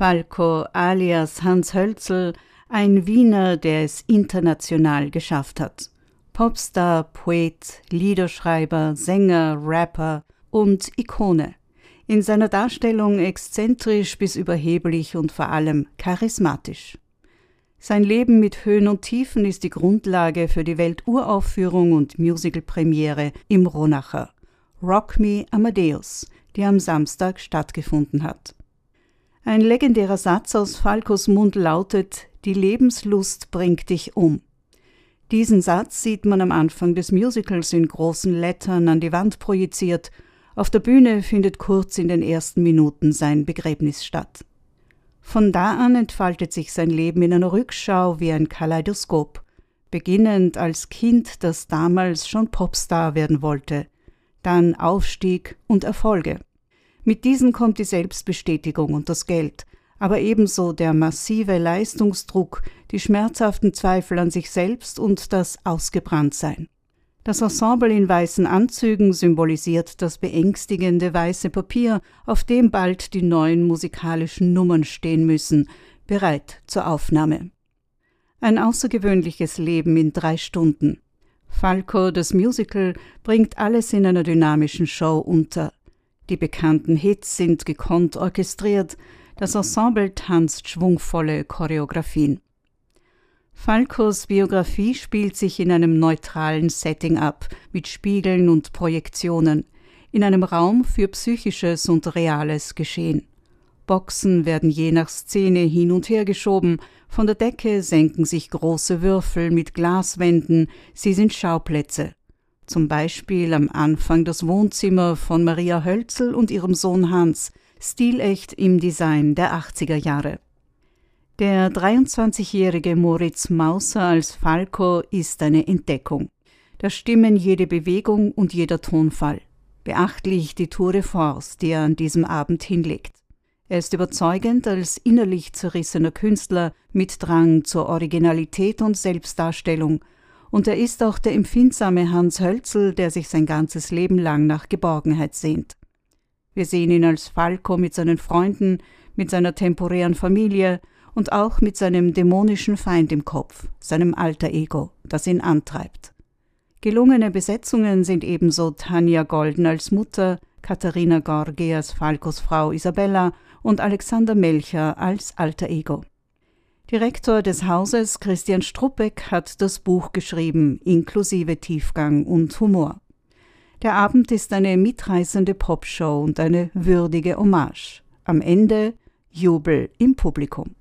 Falco alias Hans Hölzel, ein Wiener, der es international geschafft hat. Popstar, Poet, Liederschreiber, Sänger, Rapper und Ikone. In seiner Darstellung exzentrisch bis überheblich und vor allem charismatisch. Sein Leben mit Höhen und Tiefen ist die Grundlage für die Welturaufführung und Musicalpremiere im Ronacher Rock Me Amadeus, die am Samstag stattgefunden hat. Ein legendärer Satz aus Falcos Mund lautet: Die Lebenslust bringt dich um. Diesen Satz sieht man am Anfang des Musicals in großen Lettern an die Wand projiziert. Auf der Bühne findet kurz in den ersten Minuten sein Begräbnis statt. Von da an entfaltet sich sein Leben in einer Rückschau wie ein Kaleidoskop, beginnend als Kind, das damals schon Popstar werden wollte, dann Aufstieg und Erfolge. Mit diesen kommt die Selbstbestätigung und das Geld, aber ebenso der massive Leistungsdruck, die schmerzhaften Zweifel an sich selbst und das Ausgebranntsein. Das Ensemble in weißen Anzügen symbolisiert das beängstigende weiße Papier, auf dem bald die neuen musikalischen Nummern stehen müssen, bereit zur Aufnahme. Ein außergewöhnliches Leben in drei Stunden. Falco, das Musical, bringt alles in einer dynamischen Show unter. Die bekannten Hits sind gekonnt orchestriert, das Ensemble tanzt schwungvolle Choreografien. Falcos Biografie spielt sich in einem neutralen Setting ab, mit Spiegeln und Projektionen, in einem Raum für psychisches und reales Geschehen. Boxen werden je nach Szene hin und her geschoben, von der Decke senken sich große Würfel mit Glaswänden, sie sind Schauplätze zum Beispiel am Anfang das Wohnzimmer von Maria Hölzel und ihrem Sohn Hans, stilecht im Design der 80er Jahre. Der 23-jährige Moritz Mauser als Falco ist eine Entdeckung. Da stimmen jede Bewegung und jeder Tonfall. Beachtlich die Tour de Force, die er an diesem Abend hinlegt. Er ist überzeugend als innerlich zerrissener Künstler mit Drang zur Originalität und Selbstdarstellung und er ist auch der empfindsame Hans Hölzel, der sich sein ganzes Leben lang nach Geborgenheit sehnt. Wir sehen ihn als Falco mit seinen Freunden, mit seiner temporären Familie und auch mit seinem dämonischen Feind im Kopf, seinem alter Ego, das ihn antreibt. Gelungene Besetzungen sind ebenso Tanja Golden als Mutter, Katharina Gorgi als Falcos Frau Isabella und Alexander Melcher als alter Ego. Direktor des Hauses Christian Struppeck hat das Buch geschrieben, inklusive Tiefgang und Humor. Der Abend ist eine mitreißende Popshow und eine würdige Hommage. Am Ende Jubel im Publikum.